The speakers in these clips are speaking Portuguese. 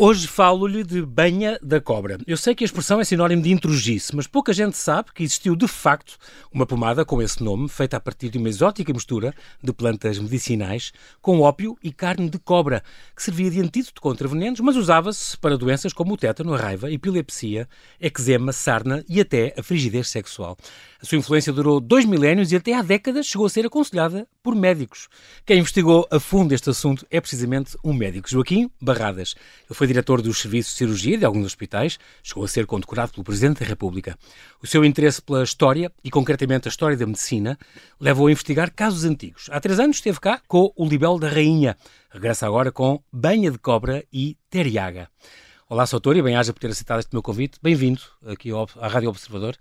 Hoje falo-lhe de banha da cobra. Eu sei que a expressão é sinónimo de intrugice, mas pouca gente sabe que existiu de facto uma pomada com esse nome, feita a partir de uma exótica mistura de plantas medicinais com ópio e carne de cobra, que servia de antídoto contra venenos, mas usava-se para doenças como o tétano, a raiva, epilepsia, eczema, sarna e até a frigidez sexual. A sua influência durou dois milénios e até há décadas chegou a ser aconselhada por médicos. Quem investigou a fundo este assunto é precisamente um médico, Joaquim Barradas. Ele foi diretor dos serviços de cirurgia de alguns hospitais, chegou a ser condecorado pelo Presidente da República. O seu interesse pela história, e concretamente a história da medicina, levou a investigar casos antigos. Há três anos esteve cá com o Libelo da Rainha. Regressa agora com Banha de Cobra e Teriaga. Olá, Soutor, e bem-aja por ter aceitado este meu convite. Bem-vindo aqui à Rádio Observador.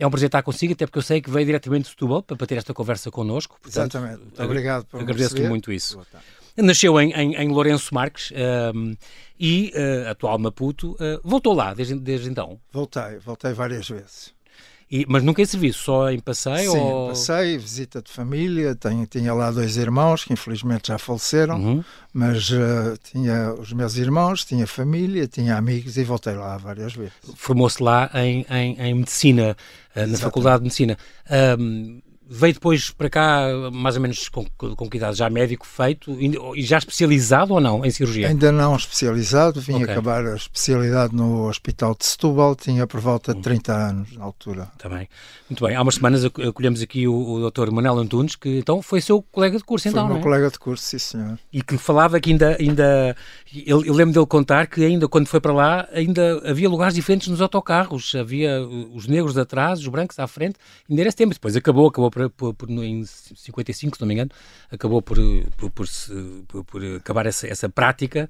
É um prazer estar consigo, até porque eu sei que veio diretamente de Setúbal para ter esta conversa connosco. Portanto, Exatamente. Muito obrigado por Agradeço-lhe muito isso. Nasceu em, em, em Lourenço Marques um, e, uh, atual Maputo, uh, voltou lá desde, desde então? Voltei, voltei várias vezes. E, mas nunca em serviço, só em passeio? Sim, ou... passeio, visita de família. Tenho, tinha lá dois irmãos que infelizmente já faleceram, uhum. mas uh, tinha os meus irmãos, tinha família, tinha amigos e voltei lá várias vezes. Formou-se lá em, em, em Medicina, uh, na Faculdade de Medicina. Um, veio depois para cá, mais ou menos com, com que idade? Já médico feito e já especializado ou não em cirurgia? Ainda não especializado, vim okay. acabar a especialidade no Hospital de Setúbal, tinha por volta de 30 anos na altura. Também. Tá Muito bem. Há umas semanas acolhemos aqui o, o Dr. Manuel Antunes, que então foi seu colega de curso, então, foi meu é? colega de curso, sim senhor. E que falava que ainda, ainda eu, eu lembro dele contar que ainda quando foi para lá, ainda havia lugares diferentes nos autocarros, havia os negros atrás, os brancos à frente, ainda era esse tempo. Depois acabou, acabou por por, por, em 55, se não me engano, acabou por, por, por acabar essa, essa prática,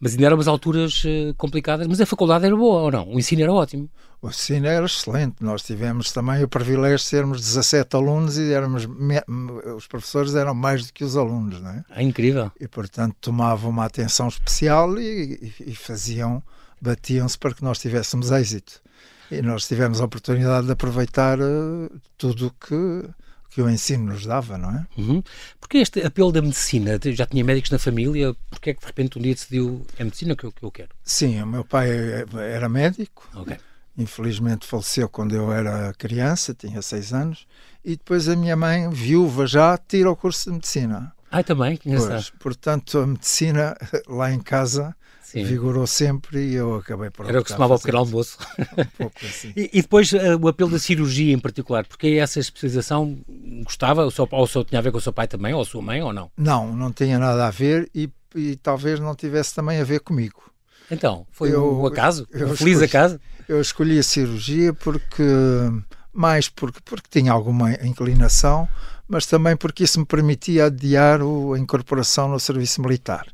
mas ainda eram umas alturas uh, complicadas, mas a faculdade era boa ou não? O ensino era ótimo? O ensino era excelente. Nós tivemos também o privilégio de sermos 17 alunos e éramos os professores eram mais do que os alunos, não é? É incrível. E, portanto, tomavam uma atenção especial e, e, e faziam, batiam-se para que nós tivéssemos êxito. E nós tivemos a oportunidade de aproveitar uh, tudo o que que o ensino nos dava, não é? Uhum. Porque este apelo da medicina? Já tinha médicos na família, porque é que de repente um dia decidiu é medicina que eu, que eu quero? Sim, o meu pai era médico. Okay. Infelizmente faleceu quando eu era criança, tinha seis anos, e depois a minha mãe, viúva já, tira o curso de medicina. Ah, também? Pois, portanto, a medicina lá em casa Sim. vigorou sempre e eu acabei por Era o que se chamava o pequeno almoço. Um pouco assim. e, e, depois uh, o apelo da cirurgia em particular, porque essa especialização gostava, ou, seu, ou seu tinha a ver com o seu pai também, ou a sua mãe, ou não? Não, não tinha nada a ver e, e talvez não tivesse também a ver comigo. Então, foi eu, um acaso? Um feliz escolhi, acaso? Eu escolhi a cirurgia porque, mais porque, porque tinha alguma inclinação, mas também porque isso me permitia adiar o, a incorporação no serviço militar.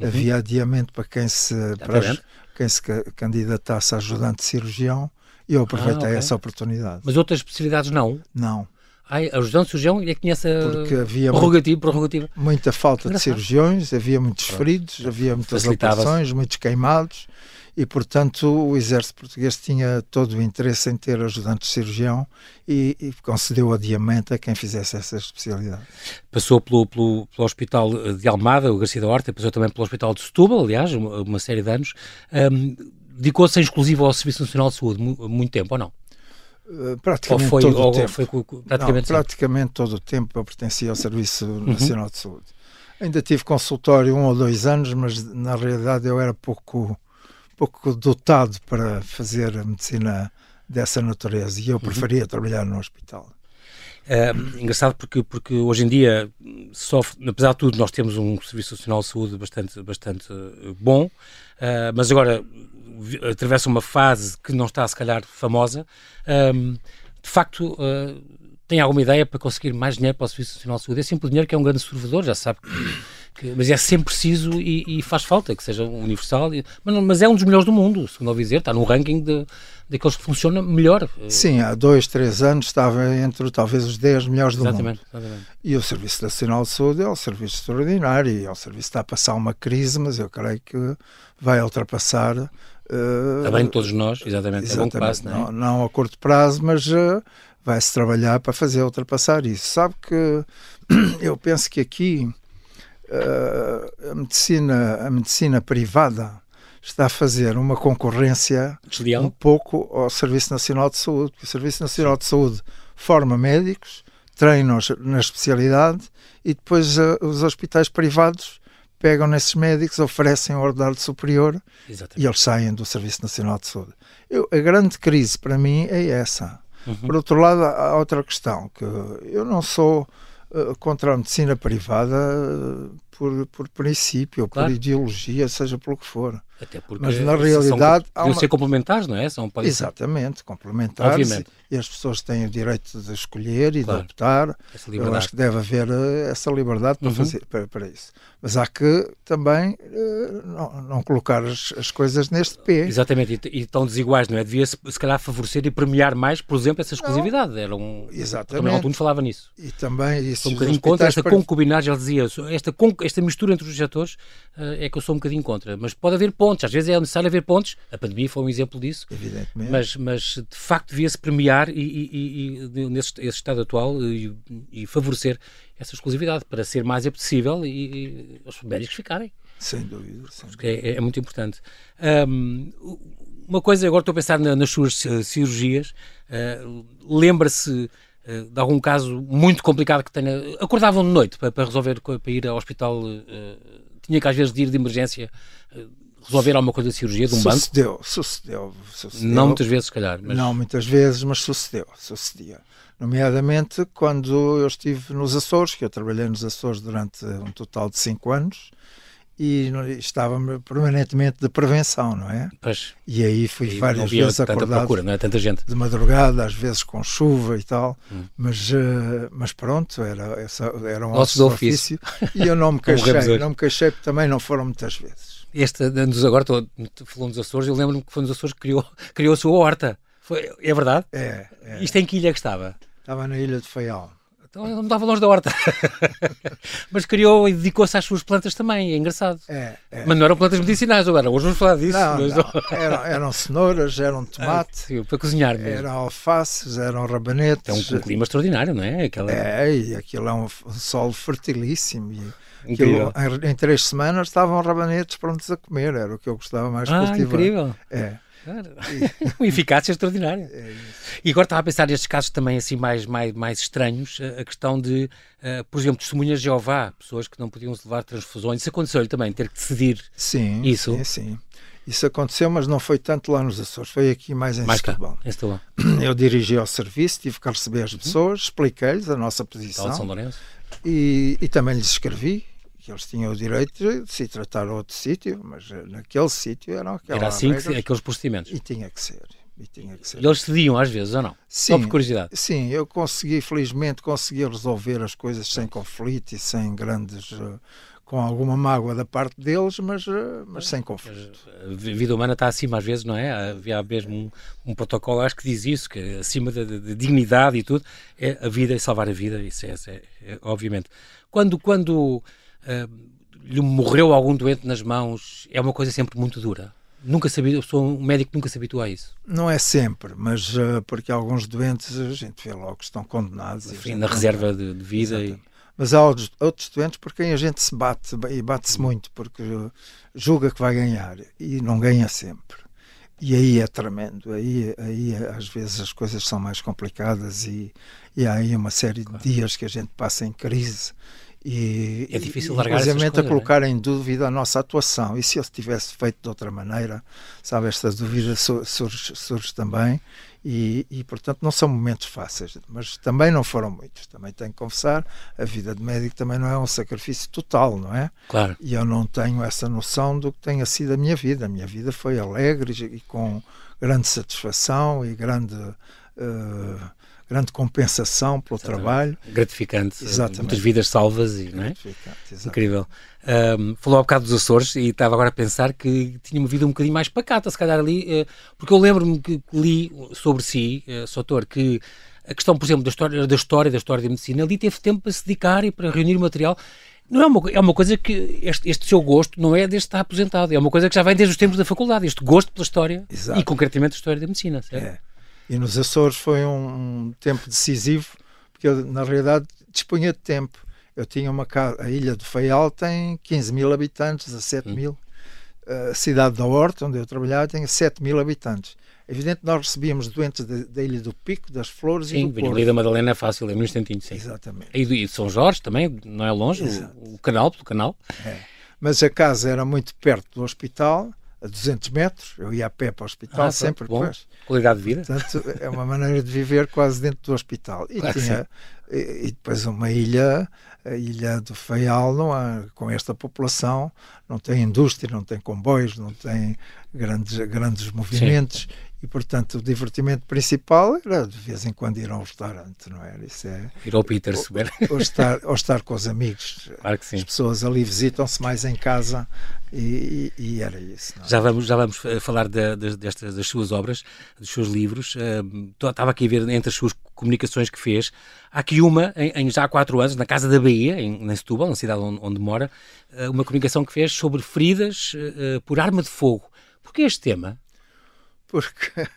Uhum. Havia adiamento para quem se, para quem se candidatasse a ajudante cirurgião e eu aproveitei ah, okay. essa oportunidade. Mas outras especialidades não? Não. Ai, ajudante cirurgião que tinha essa Porque havia prerrogativa, prerrogativa. muita falta de cirurgiões, havia muitos feridos, havia muitas operações, muitos queimados e, portanto, o exército português tinha todo o interesse em ter ajudante de cirurgião e, e concedeu adiamento a quem fizesse essa especialidade. Passou pelo, pelo, pelo, Hospital de Almada, o Garcia da Horta, passou também pelo Hospital de Setúbal, aliás, uma, uma série de anos. Um, Dedicou-se em exclusivo ao Serviço Nacional de Saúde muito tempo, ou não? Uh, praticamente foi, todo o tempo. Foi, praticamente, não, praticamente todo o tempo eu pertencia ao Serviço uhum. Nacional de Saúde. Ainda tive consultório um ou dois anos, mas na realidade eu era pouco pouco dotado para fazer a medicina dessa natureza e eu uhum. preferia uhum. trabalhar no hospital. É, engraçado porque, porque hoje em dia, sofre, apesar de tudo, nós temos um Serviço Nacional de Saúde bastante, bastante eh, bom, uh, mas agora atravessa uma fase que não está, se calhar, famosa. Um, de facto, uh, tem alguma ideia para conseguir mais dinheiro para o Serviço Nacional de Saúde? É sempre o dinheiro que é um grande servidor, já sabe que que, mas é sempre preciso e, e, faz falta que seja universal. E, mas, mas, é um dos melhores do mundo, segundo ouvi dizer, está no ranking de, daqueles que funcionam melhor. Sim, há dois, três anos estava entre talvez os 10 melhores do exatamente, mundo. Exatamente. E o Serviço Nacional de Saúde é um serviço extraordinário e é um serviço que está a passar uma crise, mas eu creio que vai ultrapassar. Uh, Também todos nós, exatamente, exatamente. É bom passo, não, é? não, a curto prazo, mas uh, vai-se trabalhar para fazer ultrapassar isso. Sabe que eu penso que aqui a, medicina, a medicina privada está a fazer uma concorrência Desleal. um pouco ao Serviço Nacional de Saúde. O Serviço Nacional de Saúde forma médicos, treina-os na especialidade e depois uh, os hospitais privados pegam nesses médicos, oferecem um ordenado superior Exatamente. e eles saem do Serviço Nacional de Saúde. Eu, a grande crise para mim é essa. Uhum. Por outro lado, há outra questão, que eu não sou contra a medicina privada uh, por, por princípio, Claro. por ideologia, seja pelo que for. Até porque Mas na são- realidade Deviam uma- ser complementares, não é? São, ser Exatamente, complementares Obviamente. e as pessoas têm o direito de escolher e Claro. de optar. Eu acho que deve haver eh, essa liberdade para, Uhum. fazer, para, para isso. Mas há que também eh, não, não colocar as, as coisas neste pé. Exatamente, e, e tão desiguais, não é? Devia-se, se calhar, favorecer e premiar mais, por exemplo, essa exclusividade. Era um... Exatamente. Também Altuno falava nisso. E também isso. Um bocadinho contra esta pri- concubinagem, ele dizia, esta, esta mistura entre os setores eh, é que eu sou um bocadinho contra. Mas pode haver pontos, às vezes é necessário haver pontos, a pandemia foi um exemplo disso, Evidentemente. mas, mas de facto devia-se premiar e, e- e- nesse esse estado atual e, e favorecer essa exclusividade para ser mais apetecível e, os médicos ficarem. Sem dúvida. sem que é, é muito importante. Ahm, uma coisa, agora estou a pensar na- nas suas eh, cirurgias, eh, lembra-se eh, de algum caso muito complicado que tenha. Acordavam de noite para, para resolver, para ir ao hospital, eh, tinha que às vezes de ir de emergência resolver alguma coisa de cirurgia de um banco? Sucedeu, sucedeu, sucedeu. Não muitas vezes, se calhar. Mas... Não muitas vezes, mas sucedeu, sucedia. Nomeadamente quando eu estive nos Açores, que eu trabalhei nos Açores durante um total de cinco anos, e estava permanentemente de prevenção, não é? Pois, E aí fui e várias vezes tanta acordado procura, não é? Tanta gente. de madrugada, às vezes com chuva e tal, Hum. mas, eh, mas pronto, era, era um Ossos osso do do ofício. ofício e eu não me queixei, não me queixei porque também não foram muitas vezes. Este, nos, agora estou, falou nos Açores, eu lembro-me que foi nos Açores que criou, criou a sua horta. Foi, é verdade? É, é. Isto em que ilha é que estava? estava na ilha de Faial. Então ele não estava longe da horta. Mas criou e dedicou-se às suas plantas também, é engraçado. É, é. Mas não eram plantas medicinais agora, hoje vamos falar disso. Não, mas não, eram, eram cenouras, eram Ah, tomate, sim, para cozinhar mesmo. eram alfaces, eram rabanetes. É um, um clima extraordinário, não é? Aquela... É, e aquilo é um, um solo fertilíssimo. E. aquilo, em, em três semanas estavam rabanetes prontos a comer, era o que eu gostava mais de ah, cultivar. incrível. É, Claro. Uma eficácia extraordinária. é. E agora estava a pensar nestes casos também assim mais, mais, mais estranhos, a questão de, eh, por exemplo, testemunhas de Jeová, pessoas que não podiam levar transfusões. Isso aconteceu-lhe também, ter que decidir Sim, Isso? sim, sim. Isso aconteceu, mas não foi tanto lá nos Açores, foi aqui mais em mais. Setúbal. Eu dirigi ao serviço, tive que receber as pessoas, expliquei-lhes a nossa tal de São posição Lourenço. e, e também lhes escrevi que eles tinham o direito de se tratar a outro sítio, mas eh, naquele sítio eram aquelas Era assim que, aqueles procedimentos. e tinha que ser. E tinha que ser. E eles cediam às vezes, ou não? Só por curiosidade. Sim, eu consegui, felizmente, consegui resolver as coisas sem conflito e sem grandes. eh, com alguma mágoa da parte deles, mas, eh, mas sem conflito. A vida humana está acima às vezes, não é? Havia mesmo um, um protocolo, acho que diz isso, que acima da, da- da dignidade e tudo, é a vida e salvar a vida, isso é, é- é- obviamente. Quando, quando lhe morreu algum doente nas mãos, é uma coisa sempre muito dura. Nunca sabia, eu sou um médico que nunca se habitua a isso. Não é sempre, mas eh, porque alguns doentes a gente vê logo que estão condenados. Enfim, na reserva de, de vida e. Mas há outros, outros doentes por quem a gente se bate e bate-se Hum. muito porque julga que vai ganhar e não ganha sempre. E aí é tremendo, aí, aí às vezes as coisas são mais complicadas e, e há aí uma série de dias que a gente passa em crise e, É difícil e, largar essas inclusivamente coisas, a colocar em dúvida a nossa atuação. E se eu tivesse feito de outra maneira, sabe, esta dúvida su- surge, surge também. E, e, portanto, não são momentos fáceis, mas também não foram muitos. Também tenho que confessar, a vida de médico também não é um sacrifício total, não é? claro, E eu não tenho essa noção do que tenha sido a minha vida. A minha vida foi alegre e com grande satisfação e grande, eh, grande compensação pelo Exatamente. trabalho. gratificante, Exatamente. muitas vidas salvas e, não é? Incrível. Ahm, falou há bocado dos Açores e estava agora a pensar que tinha uma vida um bocadinho mais pacata, se calhar ali, eh, porque eu lembro-me que li sobre si, uh, Soutor, que a questão, por exemplo, da história, da história, da história da medicina, ali teve tempo para se dedicar e para reunir material. Não é uma, é uma coisa que este, este seu gosto não é desde estar aposentado, é uma coisa que já vem desde os tempos da faculdade, este gosto pela história Exato. e concretamente a história da medicina, certo? É. E nos Açores foi um, um tempo decisivo, porque eu, na realidade, dispunha de tempo. Eu tinha uma casa, a ilha do Faial tem 15 mil habitantes, 17 Hum. mil. a cidade da Horta, onde eu trabalhava, tem 7 mil habitantes. É evidente nós recebíamos doentes da, Ilha do Pico, das Flores sim, e do Porto. Sim, da Madalena é fácil, é no instantinho, sim. Exatamente. E de São Jorge também, não é longe, o, o, canal, pelo canal. É. Mas a casa era muito perto do hospital, a 200 metros, eu ia a pé para o hospital ah, sempre. Bom. Depois. Qualidade de vida. Portanto, é uma maneira de viver quase dentro do hospital. E, claro tinha, e, e, depois uma ilha, a ilha do Faial, não há, com esta população, não tem indústria, não tem comboios, não tem grandes, grandes movimentos. Sim e, portanto, o divertimento principal era de vez em quando ir a um restaurante, não era? Isso é, ir ao Peter ou, ou, estar, ou estar com os amigos. Claro que sim. As pessoas ali visitam-se mais em casa e, e, e era isso. É? Já, vamos, já vamos eh, falar de, destas, das suas obras, dos seus livros. Uh, estava aqui a ver entre as suas comunicações que fez. Há aqui uma, em, em já há quatro anos, na Casa da Bahia, em, em Setúbal, na cidade onde, onde mora, uh, uma comunicação que fez sobre feridas uh, por arma de fogo. Porquê este tema? Porque.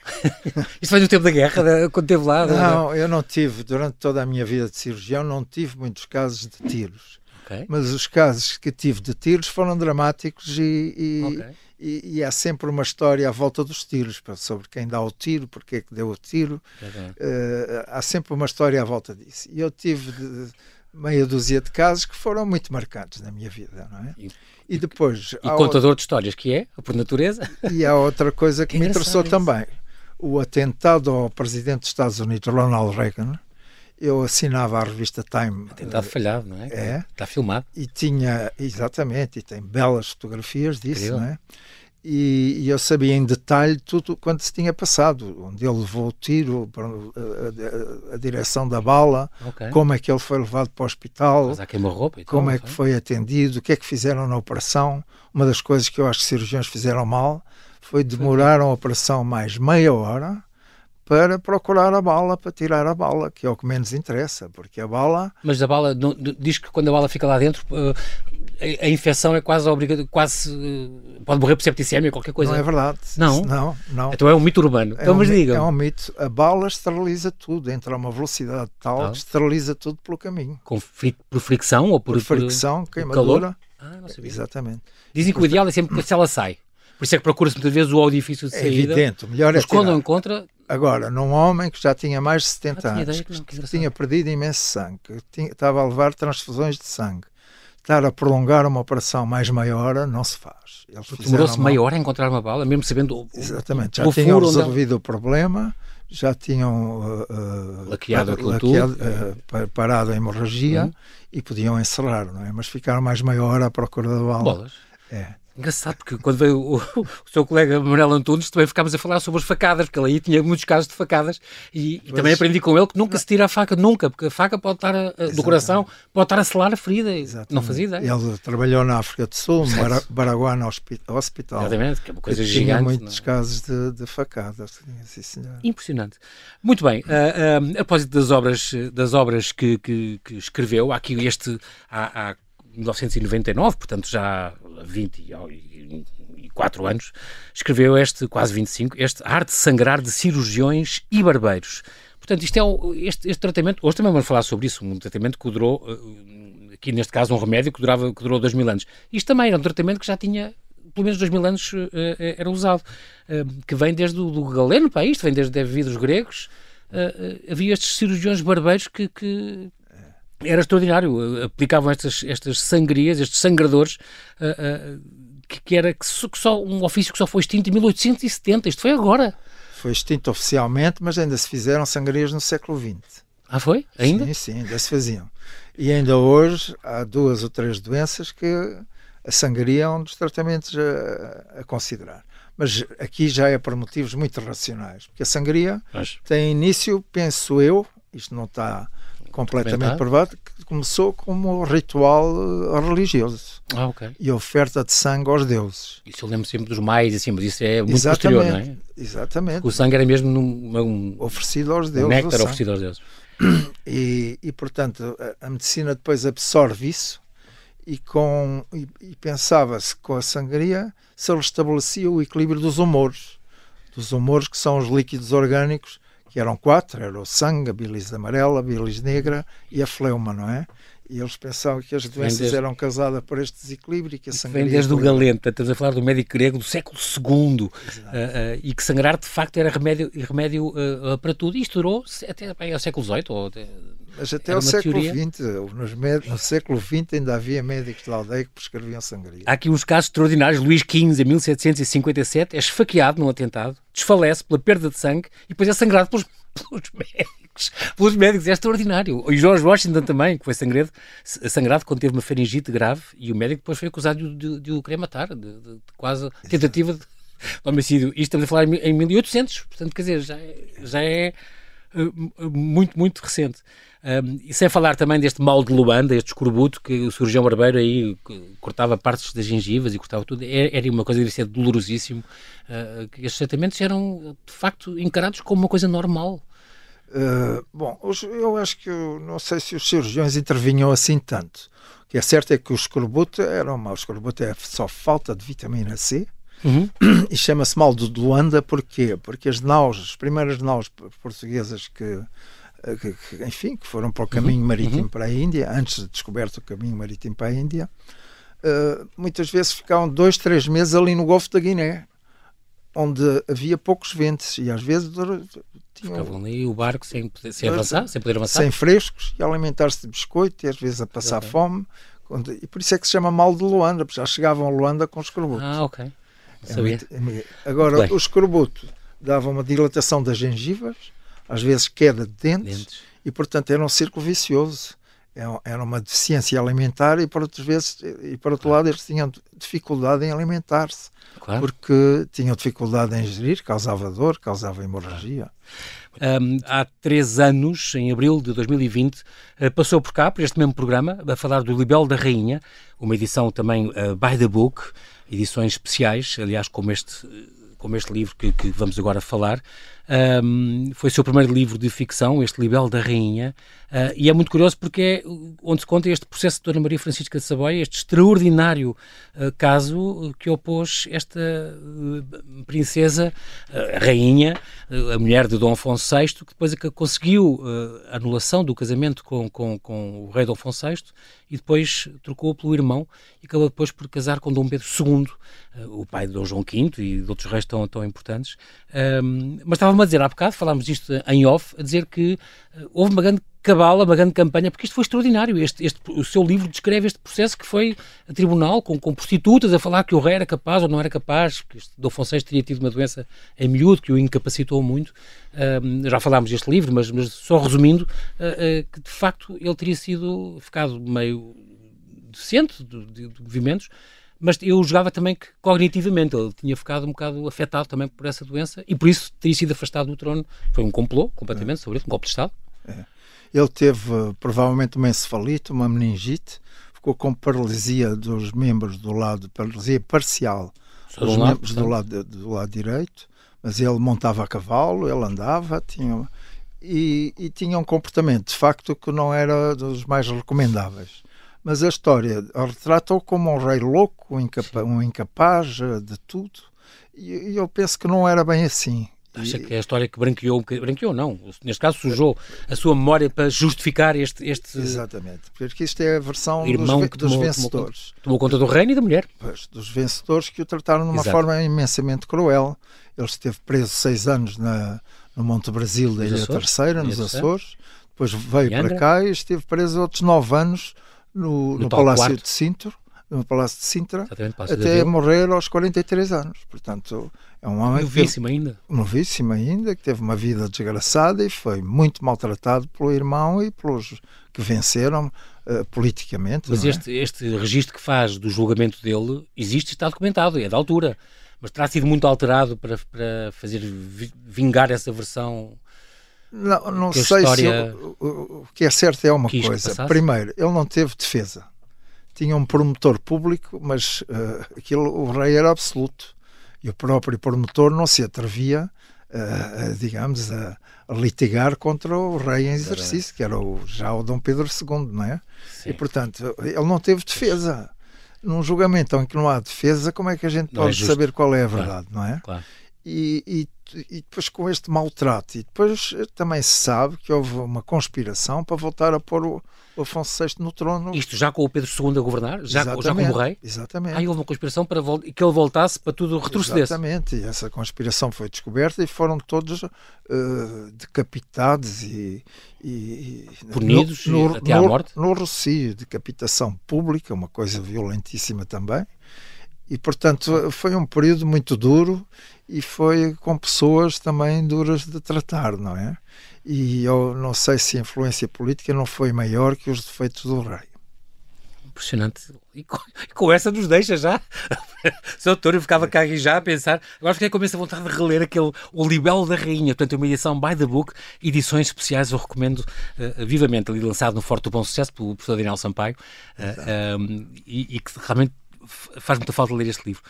Isso foi no tempo da guerra, quando esteve lá? Não, eu não tive, durante toda a minha vida de cirurgião, não tive muitos casos de tiros. Okay. Mas os casos que tive de tiros foram dramáticos e, e, okay. e, e, há sempre uma história à volta dos tiros, sobre quem dá o tiro, porque é que deu o tiro. Okay. Uh, há sempre uma história à volta disso. E eu tive de, meia dúzia de casos que foram muito marcantes na minha vida, não é? E depois. E contador outra... de histórias, que é, por natureza. E há outra coisa que, que me interessou isso. também: o atentado ao presidente dos Estados Unidos, Ronald Reagan. Eu assinava a revista Time. Atentado falhado, não é? É. Está filmado. E tinha, exatamente, e tem belas fotografias disso, Incrível. não é? E, e, eu sabia em detalhe tudo quanto se tinha passado, onde ele levou o tiro, a, a, a direção da bala, okay. como é que ele foi levado para o hospital, como é que foi atendido, o que é que fizeram na operação. Uma das coisas que eu acho que os cirurgiões fizeram mal foi demorar a operação mais meia hora para procurar a bala, para tirar a bala, que é o que menos interessa, porque a bala... Mas a bala, diz que quando a bala fica lá dentro, eh, a, infecção é quase obrigada, quase eh, pode morrer por septicemia, qualquer coisa. Não é verdade. Não? Não, não. Então é um mito urbano. É então, um, mas diga. É um mito. A bala esteriliza tudo, entra a uma velocidade tal que esteriliza tudo pelo caminho. Com por fricção ou por, por fricção, por, queimadura. Calor? Ah, não sabia. Exatamente. Dizem que o ideal é sempre que ela sai. Por isso é que procura-se muitas vezes o edifício de é saída. É evidente, o melhor é Mas quando o encontra... Agora, num homem que já tinha mais de 70 ah, anos, que, que tinha perdido imenso sangue, que tinha, estava a levar transfusões de sangue, estar a prolongar uma operação mais maior não se faz. Demorou-se meia hora a encontrar uma bala, mesmo sabendo o, Exatamente, já o tinham resolvido onde... o problema, já tinham uh, uh laqueado, laqueado uh, parado a hemorragia uhum. e podiam encerrar, não é? Mas ficaram mais meia hora à procura da bala. Bolas. É. Engraçado, porque quando veio o, o, seu colega Manuel Antunes, também ficámos a falar sobre as facadas, porque ele aí tinha muitos casos de facadas, e, também aprendi com ele que nunca se tira a faca, nunca, porque a faca pode estar a, do coração, pode estar a selar a ferida. Exatamente. Não fazia ideia. Ele trabalhou na África do Sul, no Baraguana Hospital. Exatamente, que é uma coisa gigante. Tinha muitos não? É? casos de, de facadas, sim, senhor. Impressionante. Muito bem, uh, uh, a propósito das obras, das obras que, que, que escreveu, há aqui este. Há, há 1999, portanto já há 24 anos, escreveu este, quase 25, este Arte de Sangrar de Cirurgiões e Barbeiros. Portanto, isto é este, este tratamento, hoje também vamos falar sobre isso, um tratamento que durou, eh, aqui neste caso um remédio que, durava, que durou 2 mil anos. Isto também era um tratamento que já tinha pelo menos 2 mil anos uh, era usado, uh, que vem desde o do galeno para isto, vem desde vir dos gregos. Uh, havia estes cirurgiões barbeiros que, que, era extraordinário. Aplicavam estas, estas sangrias, estes sangradores, uh, uh, que, que, era que só, que só, um ofício que só foi extinto em 1870. Isto foi agora. Foi extinto oficialmente, mas ainda se fizeram sangrias no século XX. Ah, foi? Ainda? Sim, sim, ainda se faziam. E ainda hoje há duas ou três doenças que a sangria é um dos tratamentos a, a considerar. Mas aqui já é por motivos muito racionais, porque a sangria Mas... tem início, penso eu, isto não está completamente provado, que começou como ritual eh, religioso. Ah, ok. E oferta de sangue aos deuses. Isso eu lembro sempre dos mais, assim, mas isso é muito exatamente, posterior, não é? Exatamente. Porque o sangue era mesmo num, um, oferecido aos deuses. Um néctar oferecido aos deuses. E, e portanto, a, a, medicina depois absorve isso e, com, e, e pensava-se com a sangria se restabelecia o equilíbrio dos humores. Dos humores que são os líquidos orgânicos que eram quatro, era o sangue, a bilis amarela, a bilis negra e a fleuma, não é? E eles pensavam que as doenças desde... eram causadas por este desequilíbrio que a sangria... Vem desde o Galento, estamos a falar do médico grego do século II, uh, uh, e que sangrar de facto era remédio, remédio uh, para tudo. E isto durou até bem, ao século XVIII, ou mas até ao século XX, no século XX ainda havia médicos de aldeia que prescreviam sangria. Há aqui uns casos extraordinários. Luís XV, em 1757, é esfaqueado num atentado, desfalece pela perda de sangue e depois é sangrado pelos, pelos médicos. Pelos médicos, é extraordinário. E George Washington também, que foi sangrado, sangrado quando teve uma faringite grave e o médico depois foi acusado de, de, de o querer matar, de, de, quase tentativa de homicídio. Isto estamos a falar em 1800, portanto, quer dizer, já é, já é muito, muito recente. Um, e sem falar também deste mal de Luanda, este escorbuto que o cirurgião barbeiro aí cortava partes das gengivas e cortava tudo, era, era uma coisa que devia ser dolorosíssimo. Uh, estes tratamentos eram de facto encarados como uma coisa normal. Uh, bom, eu acho que eu não sei se os cirurgiões intervinham assim tanto. O que é certo é que o escorbuto era um mal. O escorbuto é só falta de vitamina C. Uhum. E chama-se mal de Luanda porquê? Porque as naus, as primeiras naus portuguesas que eh, que, que, enfim, que foram para o caminho uhum. marítimo uhum. para a Índia, antes de descoberto o caminho marítimo para a Índia, uh, muitas vezes ficavam dois, três meses ali no Golfo da Guiné, onde havia poucos ventos e às vezes tinham, ficavam ali o barco sem, sem avançar, sem poder avançar, sem frescos e alimentar-se de biscoito e às vezes a passar okay. fome. E por isso é que se chama mal de Luanda, porque já chegavam a Luanda com escorbuto. Ah, ok. É muito, é, agora, Bem. o escorbuto dava uma dilatação das gengivas, às vezes queda de dentes, dentes. e portanto era um círculo vicioso. É era uma deficiência alimentar e por outras vezes e por outro lado eles tinham dificuldade em alimentar-se claro. porque tinham dificuldade em ingerir, causava dor, causava hemorragia. Um, há três anos, em abril de 2020, uh, passou por cá, por este mesmo programa, a falar do Libelo da Rainha, uma edição também uh, by the book, edições especiais, aliás, como este, como este livro que, que vamos agora falar. Um, foi o seu primeiro livro de ficção, este Libelo da Rainha, uh, e é muito curioso porque é onde se conta este processo de Dona Maria Francisca de Saboia, este extraordinário uh, caso que opôs esta uh, princesa, rainha, a mulher de Dom Afonso VI, que depois é conseguiu a anulação do casamento com, com, com o rei Dom Afonso VI e depois trocou pelo irmão e acabou depois por casar com Dom Pedro II, o pai de Dom João V e de outros reis tão, tão importantes. Um, mas estava estava-me a dizer há bocado, falámos disto em off, a dizer que uh, houve uma grande cabala, uma grande campanha, porque isto foi extraordinário. Este, este, o seu livro descreve este processo que foi a tribunal, com, com prostitutas, a falar que o rei era capaz ou não era capaz, que este Dom Fonseca teria tido uma doença em miúdo, que o incapacitou muito. Já falámos deste livro, mas, mas só resumindo, uh, uh, que de facto ele teria sido, ficado meio decente de, de, de movimentos, mas eu jogava também que cognitivamente ele tinha ficado um bocado afetado também por essa doença e por isso teria sido afastado do trono. Foi um complô completamente é. sobre isso, um golpe de Estado. É. Ele teve provavelmente uma encefalite, uma meningite, ficou com paralisia dos membros do lado, paralisia parcial Só dos membros do lado, do lado direito, mas ele montava a cavalo, ele andava, tinha e, e tinha um comportamento de facto que não era dos mais recomendáveis mas a história retrata-o como um rei louco, um incapaz, um incapaz de tudo, e, eu penso que não era bem assim. Acha que é a história que branqueou, branqueou não, neste caso sujou a sua memória para justificar este... este... Exatamente, porque isto é a versão Irmão dos, tomou, dos vencedores. Tomou, tomou, conta do reino e da mulher. Pois, dos vencedores que o trataram de uma Exato. forma imensamente cruel. Ele esteve preso seis anos na, no Monte Brasil da Ilha Terceira, nos Açores, depois veio para cá e esteve preso outros nove anos no, no, Palácio quarto. de Sintra, no Palácio de Sintra, até morrer aos 43 anos. Portanto, é um homem novíssimo ainda. Novíssimo ainda, que teve uma vida desgraçada e foi muito maltratado pelo irmão e pelos que venceram uh, politicamente. Mas este, é? este registro que faz do julgamento dele existe e está documentado, é da altura. Mas terá sido muito alterado para, para fazer vingar essa versão não, não sei se o, o, que é certo é uma coisa. Primeiro, ele não teve defesa. Tinha um promotor público, mas uh, aquilo, o rei era absoluto. E o próprio promotor não se atrevia, uh, digamos, a, a, litigar contra o rei em exercício, que era o, já o Dom Pedro II, não é? Sim. E, portanto, ele não teve defesa. Num julgamento em que não há defesa, como é que a gente não é pode é saber qual é a verdade, claro. não é? Claro. E, e, e, depois com este maltrato. E depois eh, também se sabe que houve uma conspiração para voltar a pôr o, o Afonso VI no trono. Isto já com o Pedro II a governar? Já, já como rei? Exatamente. Aí houve uma conspiração para que ele voltasse para tudo retrocedesse. Exatamente. E essa conspiração foi descoberta e foram todos uh, decapitados e, e punidos no, no, até no, à morte? No Rocio, decapitação pública, uma coisa violentíssima também. E, portanto, foi um período muito duro e foi com pessoas também duras de tratar, não é? E eu não sei se a influência política não foi maior que os defeitos do rei. Impressionante. E com, e com essa nos deixa já. Sr. Doutor, eu ficava cá já a pensar. Agora fiquei com essa vontade de reler aquele O Libelo da Rainha. Portanto, é uma edição by the book, edições especiais, eu recomendo uh, vivamente. Ali lançado no Forte do Bom Sucesso pelo professor Daniel Sampaio. Uh, um, e, e que realmente faz muita falta ler este livro.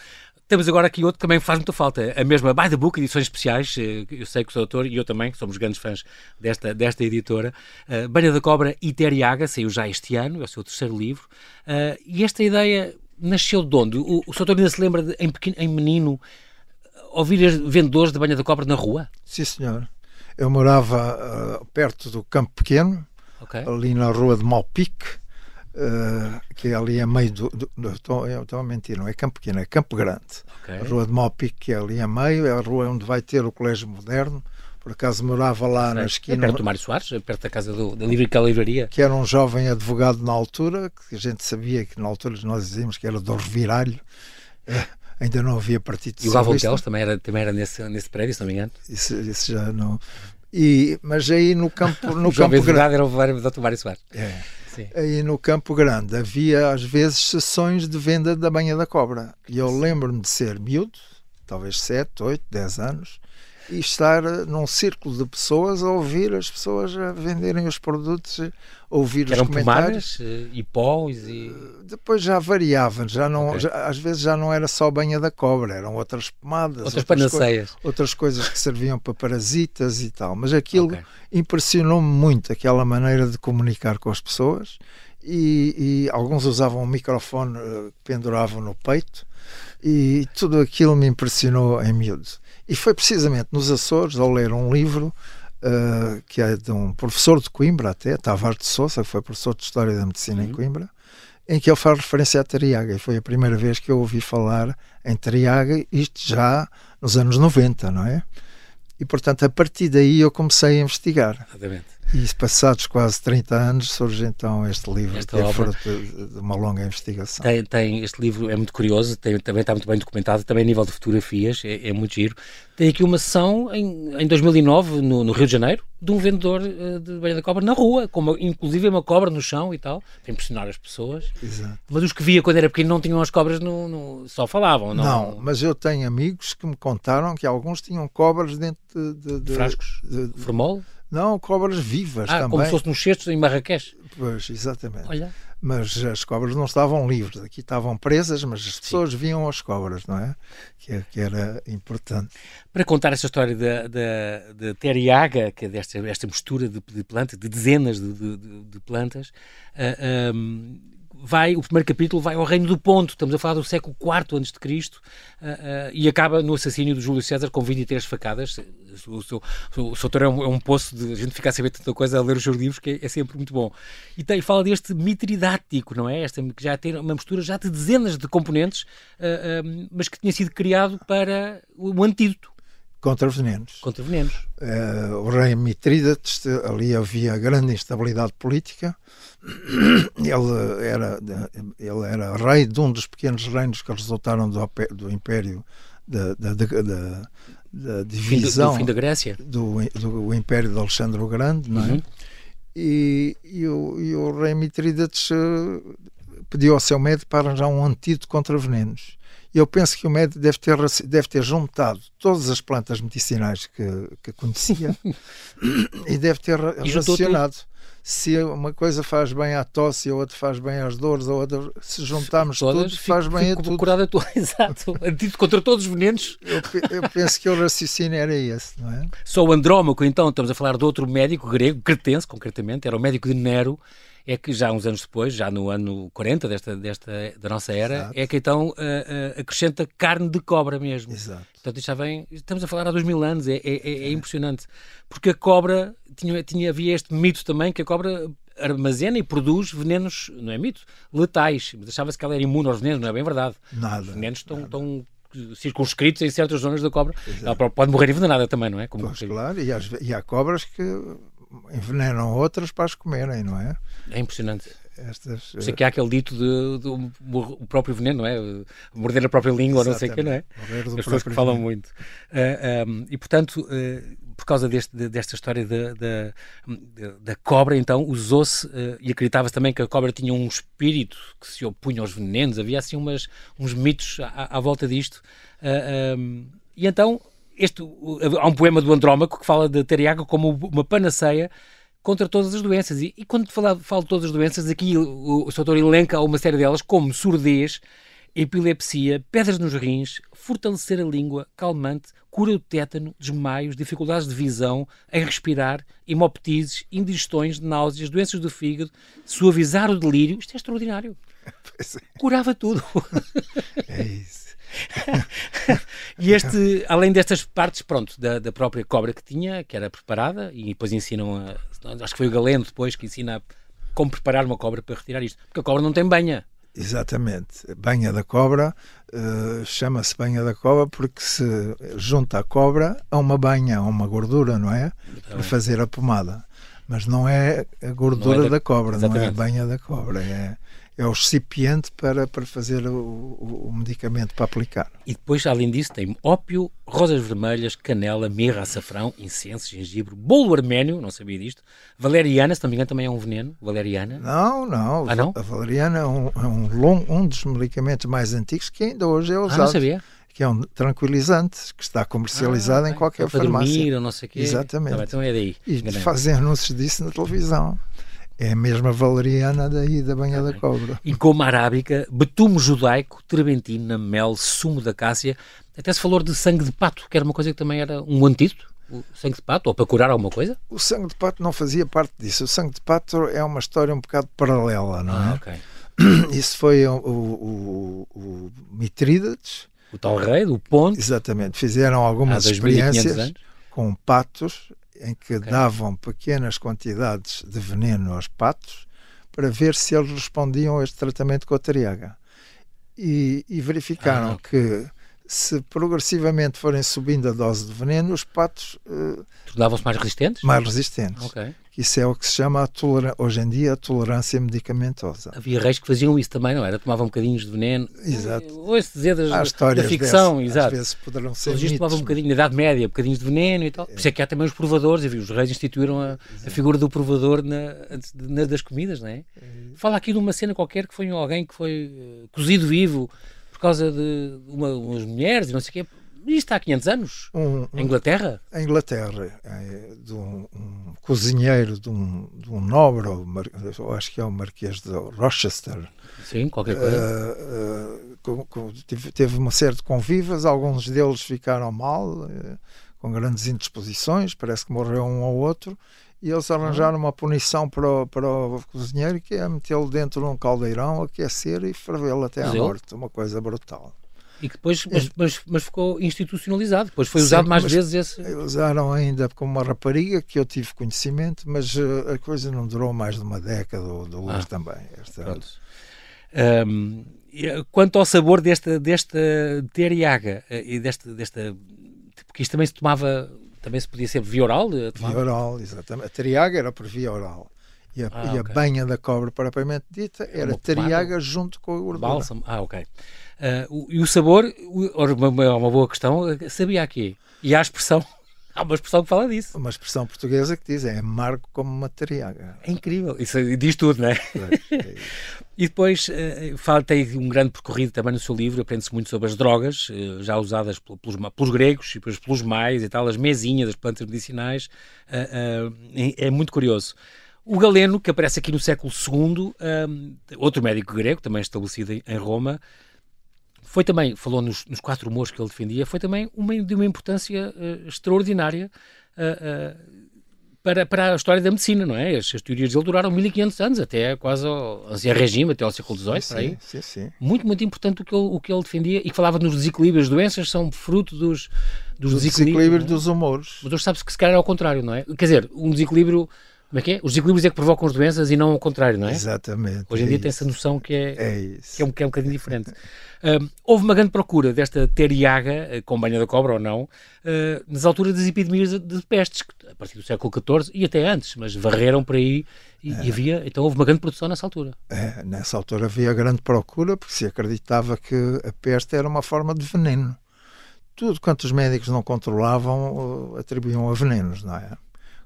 Temos agora aqui outro que também faz muita falta, a mesma By the Book, edições especiais. Eh, eu sei que o seu autor e eu também, somos grandes fãs desta, desta editora. Uh, Banha da Cobra Iteriaga, saiu já este ano, é o seu terceiro livro. Uh, e esta ideia nasceu de onde? O, o seu autor ainda se lembra, de, em, pequeno, em menino, ouvir vendedores de Banha da Cobra na rua? Sim, senhor. Eu morava uh, perto do Campo Pequeno, okay. ali na rua de Malpique Uh, que é ali a meio do. do, do estou, estou a mentir, não é Campo Pequeno, é Campo Grande. Okay. A rua de Malpique, que é ali a meio, é a rua onde vai ter o Colégio Moderno. Por acaso morava lá na esquina. É perto do Mário Soares, é perto da casa do, da livraria. Que era um jovem advogado na altura, que a gente sabia que na altura nós dizíamos que era do Reviralho. É, ainda não havia partido E o Galvão Teles também era, também era nesse, nesse prédio, se não me engano. Isso, isso já não. E, mas aí no campo. No o jovem advogado era o. Mário Soares. É. Sim. Aí no Campo Grande havia às vezes sessões de venda da banha da cobra. E eu lembro-me de ser miúdo, talvez 7, 8, 10 anos, e estar eh, num círculo de pessoas a ouvir as pessoas a venderem os produtos, ouvir que os eram comentários. Pomares, e pós e eh, depois já variavam, já não, okay. já, às vezes já não era só banha da cobra, eram outras pomadas, outras, outras panaceias, co outras coisas que serviam para parasitas e tal. Mas aquilo okay. impressionou-me muito aquela maneira de comunicar com as pessoas. E, e alguns usavam um microfone que penduravam no peito e tudo aquilo me impressionou em miúdo. E foi precisamente nos Açores, ao ler um livro uh, que é de um professor de Coimbra, até, Tavares de Souza, que foi professor de História da Medicina uhum. em Coimbra, em que ele faz referência a Triaga. E foi a primeira vez que eu ouvi falar em Triaga, isto já nos anos 90, não é? E portanto, a partir daí eu comecei a investigar. Exatamente. E passados quase 30 anos surge então este livro, Esta que é fruto de uma longa investigação. Tem, tem, este livro é muito curioso, tem, também está muito bem documentado, também a nível de fotografias, é, é muito giro. Tem aqui uma sessão em, em 2009, no, no, Rio de Janeiro, de um vendedor uh, de banha da cobra na rua, com uma, inclusive uma cobra no chão e tal, para impressionar as pessoas. Exato. Mas os que via quando era pequeno não tinham as cobras, no, no só falavam. Não... não, mas eu tenho amigos que me contaram que alguns tinham cobras dentro de... de, de Frascos? De, de, formol? Não, cobras vivas ah, também. como se fosse nos cestos em Marrakech. Pois, exatamente. Olha. Mas as cobras não estavam livres, aqui estavam presas, mas as pessoas Sim. viam as cobras, não é? Que, que, era importante. Para contar essa história da, da, da teriaga, que é desta esta mistura de, de plantas, de dezenas de, de, de plantas, uh, um, vai, o primeiro capítulo vai ao Reino do Ponto, estamos a falar do século IV a.C., uh, uh, e acaba no assassínio do Júlio César com 23 facadas. O seu, o é um, é um, poço de a gente ficar a saber tanta coisa a ler os seus livros, que é, é sempre muito bom. E tem, fala deste mitridático, não é? Esta, que já tem uma mistura já de dezenas de componentes, uh, mas que tinha sido criado para o antídoto. Contra venenos. Contra venenos. Uh, o rei Mitrídates, ali havia grande instabilidade política. Ele era, ele era rei de um dos pequenos reinos que resultaram do, do Império da, da, da, da divisão. Do fim da Grécia. Do, do Império de Alexandre o Grande, não é? Uhum. E, e, o, e o rei Mitrídates uh, pediu ao seu médico para arranjar um antídoto contra venenos eu penso que o médico deve ter, deve ter juntado todas as plantas medicinais que, que conhecia e deve ter relacionado. se uma coisa faz bem à tosse, a outra faz bem às dores, a outra, se juntarmos Todas, tudo, faz bem a tudo. Curado a tua, exato. Antídoto contra todos os venenos. Eu, eu, penso que o raciocínio era esse, não é? Só o Andrómaco, então, estamos a falar de outro médico grego, cretense, concretamente, era o médico de Nero, é que já uns anos depois, já no ano 40 desta, desta, da nossa era, Exato. é que então uh, uh, acrescenta carne de cobra mesmo. Exato. Portanto, isto já vem, estamos a falar há dois mil anos, é, é, é, é impressionante. Porque a cobra, tinha, tinha, havia este mito também, que a cobra armazena e produz venenos, não é mito, letais. Mas achava-se que ela era imune aos venenos, não é bem verdade. Nada. Os venenos estão, nada. estão circunscritos em certas zonas da cobra. Exato. Ela pode morrer envenenada também, não é? Como pois, claro, e, as, e há cobras que envenenam outras para as comerem, não é? É impressionante. Estas, Sei que há aquele dito de, de, o próprio veneno, não é? Morder a própria língua, não sei o que, não é? As pessoas que falam muito. Uh, ah, um, e, portanto, uh, por causa deste, desta história da cobra, então, usou-se uh, e acreditava-se também que a cobra tinha um espírito que se opunha aos venenos, havia assim umas, uns mitos à, à volta disto. Um, e então, este, há um poema do Andrómaco que fala de Teriaga como uma panaceia contra todas as doenças. E, e quando falo, falo de todas as doenças, aqui o, o, elenca uma série delas, como surdez, epilepsia, pedras nos rins, fortalecer a língua, calmante, cura do tétano, desmaios, dificuldades de visão, em respirar, hemoptises, indigestões, náuseas, doenças do fígado, suavizar o delírio. Isto é extraordinário. É. Curava tudo. É isso. e este, além destas partes, pronto, da, da, própria cobra que tinha, que era preparada, e depois ensinam, a, acho que foi o Galeno depois que ensina como preparar uma cobra para retirar isto, porque a cobra não tem banha. Exatamente. Banha da cobra uh, chama-se banha da cobra porque se junta a cobra a uma banha, a uma gordura, não é? Para fazer a pomada. Mas não é a gordura é da, da, cobra, exatamente. não é a banha da cobra. É, é o recipiente para, para fazer o, o, o, medicamento para aplicar. E depois, além disso, tem ópio, rosas vermelhas, canela, mirra, açafrão, incenso, gengibre, bolo arménio, não sabia disto, valeriana, se não me engano, também é um veneno, valeriana. Não, não. Ah, não? A valeriana é um, é um, long, um dos medicamentos mais antigos que ainda hoje é usado. Ah, não sabia? que é um tranquilizante que está comercializado ah, em qualquer para farmácia. Dormir, ou não sei quê. Exatamente. Tá então é daí. E fazem anúncios disso na televisão. É a mesma valeriana daí da banha da cobra. E como arábica, betume judaico, trebentina, mel, sumo da cássia. Até se falou de sangue de pato, que era uma coisa que também era um antídoto. O sangue de pato, ou para curar alguma coisa? O sangue de pato não fazia parte disso. O sangue de pato é uma história um bocado paralela, não ah, é? Okay. Isso foi o, o, o Mitrídates. O tal rei do Ponto. Exatamente. Fizeram algumas experiências com patos em que okay. davam pequenas quantidades de veneno aos patos para ver se eles respondiam a este tratamento com a triaga. E, e verificaram ah. que se progressivamente forem subindo a dose de veneno, os patos uh, tornavam-se mais resistentes? Mais resistentes. Okay. Isso é o que se chama a hoje em dia a tolerância medicamentosa. Havia reis que faziam isso também, não era? Tomavam bocadinhos de veneno. Exato. Ouço dizer das, da ficção, desse, exato. Às vezes poderão ser. Eles tomavam um bocadinho, na Idade Média, bocadinhos de veneno e tal. É. Por isso é que há também os provadores, e os reis instituíram a, a figura do provador na, na, das comidas, não é? é? Fala aqui de uma cena qualquer que foi alguém que foi uh, cozido vivo por causa de uma, umas mulheres e não sei o quê isto há 500 anos? Um, um, Inglaterra? A Inglaterra, é, de um, um, cozinheiro de um, de um nobre, ou, acho que é o Marquês de Rochester. Sim, qualquer coisa. Uh, uh, teve uma série de convivas, alguns deles ficaram mal, uh, com grandes indisposições, parece que morreu um ou outro, e eles arranjaram uma punição para o, para o cozinheiro, que é metê-lo dentro de um caldeirão, aquecer e fervê-lo até à morte, uma coisa brutal. E depois, mas, mas, mas, ficou institucionalizado, depois foi usado Sim, mais vezes esse. Usaram ainda como uma rapariga que eu tive conhecimento, mas uh, a coisa não durou mais de uma década ou duas ah, também. Esta... Um, quanto ao sabor desta, desta teriaga eh, e desta, desta. Porque isto também se tomava, também se podia ser via oral? Eh, via oral, exatamente. A teriaga era por via oral. E a, ah, e a banha da cobra propriamente dita era é teriaga junto com a gordura. Bálsamo, ah, ok. Uh, e o sabor, é uma boa questão, sabia aqui. E há a expressão, há uma expressão que fala disso. Uma expressão portuguesa que diz é amargo como uma teriaga. É incrível, isso diz tudo, não é? é, é e depois uh, fala, tem um grande percorrido também no seu livro, aprende-se muito sobre as drogas, uh, já usadas pelos, pelos, gregos e depois pelos mais e tal, as mesinhas, as plantas medicinais, uh, é, muito curioso. O Galeno, que aparece aqui no século II, outro médico grego, também estabelecido em Roma, foi também, falou nos, nos, quatro humores que ele defendia, foi também uma, de uma importância uh, extraordinária uh, uh, para, para a história da medicina, não é? As, as, teorias dele duraram 1500 anos, até quase ao regime, até ao século XVIII, sim, aí. Sim, sim. Muito, muito importante o que, ele, o que ele defendia e que falava nos desequilíbrios. As doenças são fruto dos, dos do desequilíbrios. desequilíbrio é? dos humores. Mas hoje sabe-se que se calhar é ao contrário, não é? Quer dizer, um desequilíbrio como é que é? Os desequilíbrios é que provocam as doenças e não o contrário, não é? Exatamente. Hoje em é dia isso. tem essa noção que é, é, que é, um, que é um bocadinho diferente. Uh, houve uma grande procura desta teriaga, uh, com banha da cobra ou não, uh, nas alturas das epidemias de, pestes, a partir do século XIV e até antes, mas varreram por aí e, é. e, havia, então houve uma grande produção nessa altura. É, nessa altura havia grande procura porque se acreditava que a peste era uma forma de veneno. Tudo quanto os médicos não controlavam uh, atribuíam a venenos, não é?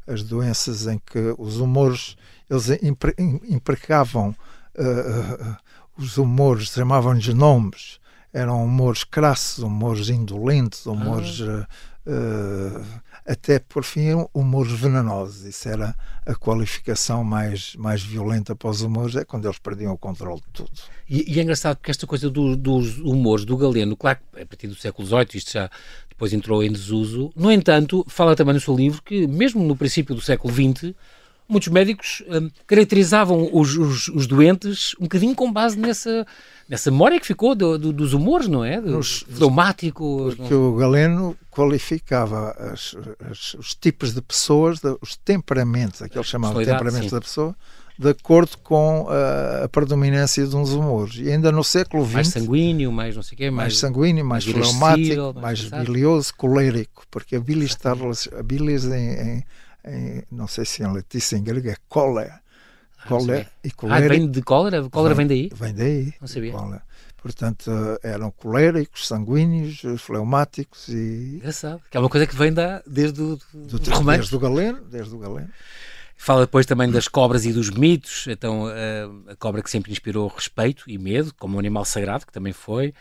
As doenças em que os humores eles imprecavam uh, os humores, chamavam-lhes nomes, eram humores crassos, humores indolentes, humores ah. uh, até por fim humores venenosos. Isso era a qualificação mais, mais violenta para os humores, é quando eles perdiam o controle de tudo. E, e é engraçado porque esta coisa do, dos humores do Galeno, claro que a partir do século XVIII isto já depois entrou em desuso. No entanto, fala também no seu livro que, mesmo no princípio do século XX, muitos médicos hum, caracterizavam os, os, os, doentes um bocadinho com base nessa, nessa memória que ficou do, do, dos humores, não é? Do, fleumático. Porque não... o Galeno qualificava as, as, os tipos de pessoas, os temperamentos, aquele chamado temperamentos sim. da pessoa, de acordo com a, a, predominância de uns humores. E ainda no século XX... Mais sanguíneo, mais não sei o quê. Mais, mais sanguíneo, mais, mais fleumático, mais, mais bilioso, colérico, porque a bilis, está, a bilis em, em, em, não sei se em letícia em grego é cólera. Cólera ah, e colérico. Ah, vem de cólera? Cólera vem, vem daí? Vem daí. Não sabia. Cólera. Portanto, eram coléricos, sanguíneos, fleumáticos e... Engraçado, que é uma coisa que vem da, desde o do, do, Desde o galeno, desde o galeno. Fala depois também das cobras e dos mitos, então a, a cobra que sempre inspirou respeito e medo, como um animal sagrado, que também foi,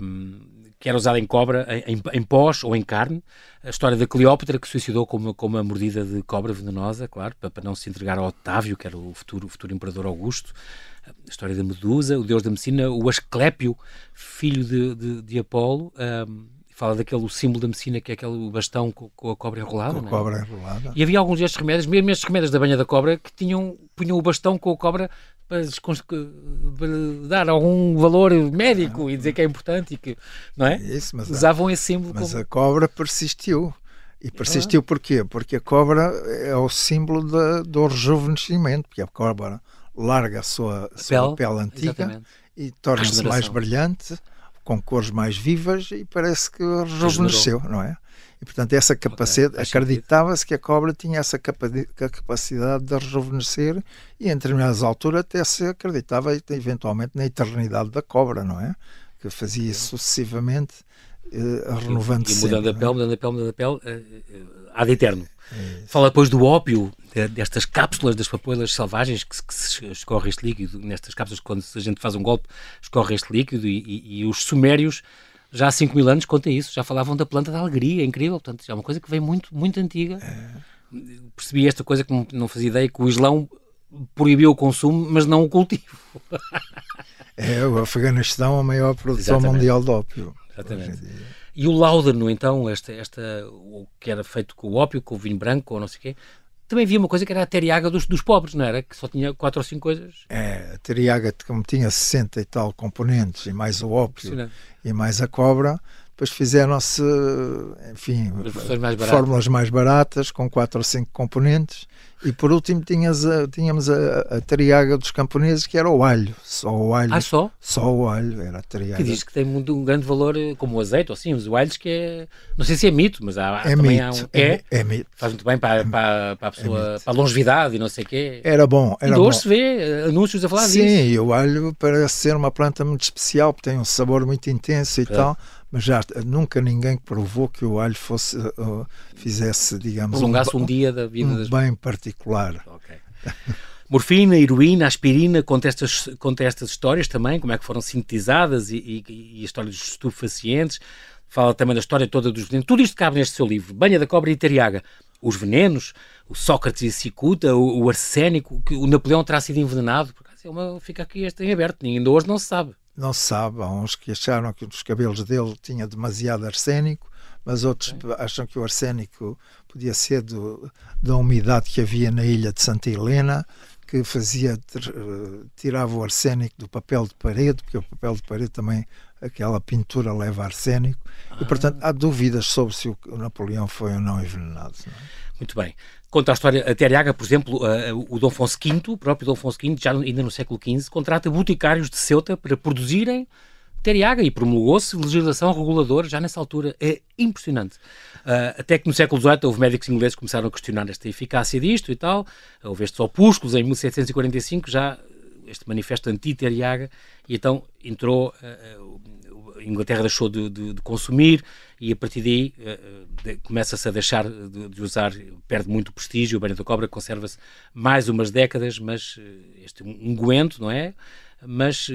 um, que era usada em cobra, em, em, pós ou em carne. A história da Cleópatra, que suicidou com uma, com uma mordida de cobra venenosa, claro, para, para não se entregar ao Otávio, que era o futuro, o futuro imperador Augusto. A história da Medusa, o deus da medicina, o Asclépio, filho de, de, de Apolo. Um, fala daquele símbolo da medicina que é aquele bastão com, com a cobra enrolada. Com a é? cobra enrolada. E havia alguns destes remédios, mesmo estes remédios da banha da cobra, que tinham, punham o bastão com a cobra para, para dar algum valor médico e dizer que é importante e que, não é? Isso, Usavam a, esse símbolo. Mas como... a cobra persistiu. E persistiu ah. porquê? Porque a cobra é o símbolo de, do rejuvenescimento, porque a cobra larga a sua, a sua pele, pele antiga exatamente. e torna-se mais brilhante com cores mais vivas e parece que rejuvenesceu, não é? E portanto, essa capacidade, acreditava-se que a cobra tinha essa capacidade de rejuvenescer e em determinadas alturas até se acreditava eventualmente na eternidade da cobra, não é? Que fazia sucessivamente, uh, renovando-se. E, e mudando sempre, a pele, mudando a pele, mudando a pele, uh, uh, ad eterno. É Fala depois do ópio, destas cápsulas das papoilas selvagens que, que se escorre este líquido, nestas cápsulas quando a gente faz um golpe escorre este líquido e, e, e os sumérios já há 5 mil anos conta isso, já falavam da planta da alegria, é incrível, portanto é uma coisa que vem muito, muito antiga. É. Percebi esta coisa que não fazia ideia, que o Islão proibiu o consumo, mas não o cultivo. é, o Afeganistão é a maior produção Exatamente. mundial de ópio. Exatamente. E o Laudano, então, esta, esta, o que era feito com o ópio, com o vinho branco, ou não sei o quê, também havia uma coisa que era a teriaga dos, dos pobres, não era? Que só tinha quatro ou cinco coisas. É, a teriaga, como tinha 60 e tal componentes, e mais o ópio, e mais a cobra, depois fizeram-se, enfim, mais fórmulas mais baratas, com quatro ou cinco componentes, e por último tínhamos a, tínhamos a, a triaga dos camponeses, que era o alho. Só o alho. Ah, só? Só o alho, era a triaga. Que diz que tem muito, um grande valor, eh, como o azeite, ou assim, os alhos que é. Não sei se é mito, mas há, é também mito, há um. É, é, mito. Faz muito bem para, para, para a é pessoa, é para a longevidade e não sei o quê. Era bom. Era e bom. se vê eh, anúncios a falar Sim, disso. Sim, o alho parece ser uma planta muito especial, porque tem um sabor muito intenso e é. tal mas já nunca ninguém provou que o alho fosse uh, fizesse, digamos, prolongasse um, um, dia da vida um das... bem particular. Okay. Morfina, heroína, aspirina, conta estas, conta estas histórias também, como é que foram sintetizadas e, e, e a história dos estupefacientes. Fala também da história toda dos Tudo isto cabe neste seu livro, Banha da Cobra e Teriaga. os venenos, o Sócrates e Cicuta, o, o arsénico, que o Napoleão terá sido envenenado. É uma, fica aqui este em aberto, ainda hoje não se sabe. Não se sabe, há uns que acharam que os cabelos dele tinha demasiado arsénico, mas outros acham que o arsénico podia ser do, da umidade que havia na ilha de Santa Helena, que fazia tirava o arsénico do papel de parede, porque o papel de parede também aquela pintura leva arsénico ah. e portanto há dúvidas sobre se o Napoleão foi ou não envenenado. Não é? Muito bem. Conta a história, a Teriaga, por exemplo, o Dom Afonso V, o próprio Dom Afonso V, já ainda no século XV, contrata boticários de Ceuta para produzirem Teriaga e promulgou-se legislação reguladora já nessa altura. É impressionante. Uh, até que no século XVIII houve médicos ingleses que começaram a questionar esta eficácia disto e tal. Houve estes opúsculos em 1745, já este manifesto anti-Teriaga, e então entrou. Uh, Inglaterra deixou de, de, de, consumir e a partir daí uh, de, começa-se a deixar de, usar, perde muito prestígio. O banho da cobra conserva-se mais umas décadas, mas este unguento, não é? Mas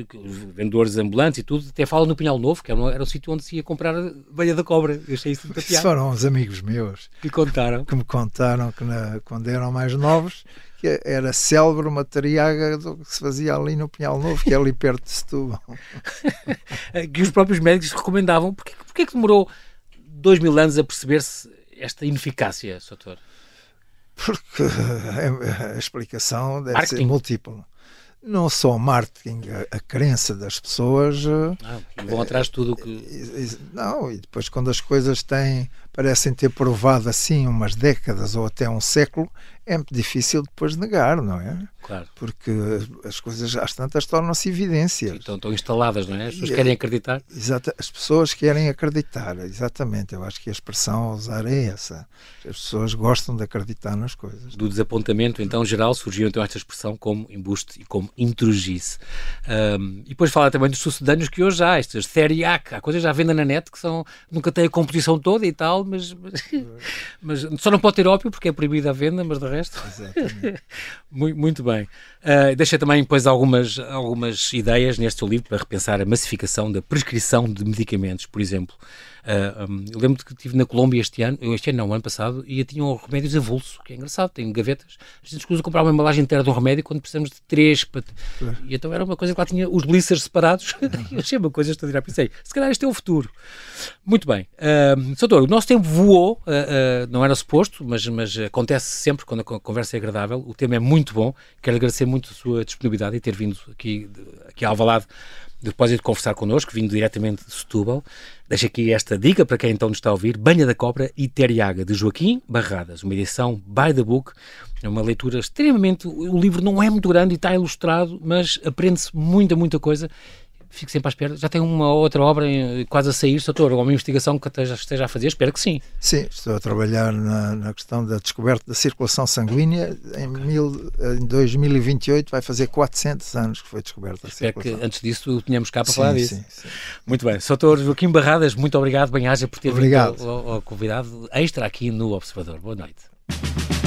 vendedores ambulantes e tudo, até falam no Pinhal Novo, que era um, era um sítio onde se ia comprar a velha da cobra. Eu achei isso muito piada. foram os amigos meus que contaram. Que me contaram que na, quando eram mais novos que era célebre uma triaga que se fazia ali no Pinhal Novo, que é ali perto de Setúbal. que os próprios médicos recomendavam. Porquê, porquê que demorou dois mil anos a perceber-se esta ineficácia, doutor? Porque a explicação deve Marketing. ser múltipla não só marketing, a, a crença das pessoas. Ah, vão atrás de tudo que. Não, e depois quando as coisas têm, parecem ter provado assim umas décadas ou até um século, é muito difícil depois negar, não é? Claro. Porque as coisas às tantas tornam-se evidências. Então estão instaladas, não é? As pessoas querem acreditar. Exato, as pessoas querem acreditar, exatamente. Eu acho que a expressão a usar é essa. As pessoas gostam de acreditar nas coisas. Do desapontamento, então, geral, surgiu então esta expressão como embuste e como intrugice. Um, e depois fala também dos sucedâneos que hoje há, estas Theriac, há coisas já vendem na net que são, nunca têm a composição toda e tal, mas, mas, mas só não pode ter ópio porque é proibida a venda, mas de resto. muito, muito bem. Uh, deixa também depois algumas, algumas ideias neste seu livro para repensar a massificação da prescrição de medicamentos, por exemplo. Uh, um, eu lembro que estive na Colômbia este ano, este ano não, ano passado, e tinham remédios avulso, que é engraçado, tem gavetas. A gente escusa comprar uma embalagem inteira de um remédio quando precisamos de três. Para... E então era uma coisa que lá tinha os blisters separados. eu achei uma coisa extraordinária. Pensei, se calhar este é o futuro. Muito bem. Uh, Soutor, o nosso tempo voou, uh, uh, não era suposto, mas, mas acontece sempre quando a conversa é agradável. O tema é muito bom. Quero agradecer muito a sua disponibilidade e ter vindo aqui, aqui ao Alvalade depois de conversar connosco, vindo diretamente de Setúbal. Deixo aqui esta dica para quem então nos está a ouvir: Banha da Cobra e Teriaga, de Joaquim Barradas, uma edição by the book. É uma leitura extremamente. O livro não é muito grande e está ilustrado, mas aprende-se muita, muita coisa fico sempre à espera. Já tem uma outra obra quase a sair, doutor? Ou uma investigação que esteja, esteja a fazer? Espero que sim. Sim, estou a trabalhar na, na questão da descoberta da circulação sanguínea. Em, mil, em 2028 vai fazer 400 anos que foi descoberta a Espero circulação. que antes disso tínhamos cá para sim, falar disso. Sim, sim. Muito bem. Doutor Joaquim Barradas, muito obrigado, bem-aja, por ter obrigado. vindo ao, ao convidado extra aqui no Observador. Boa noite.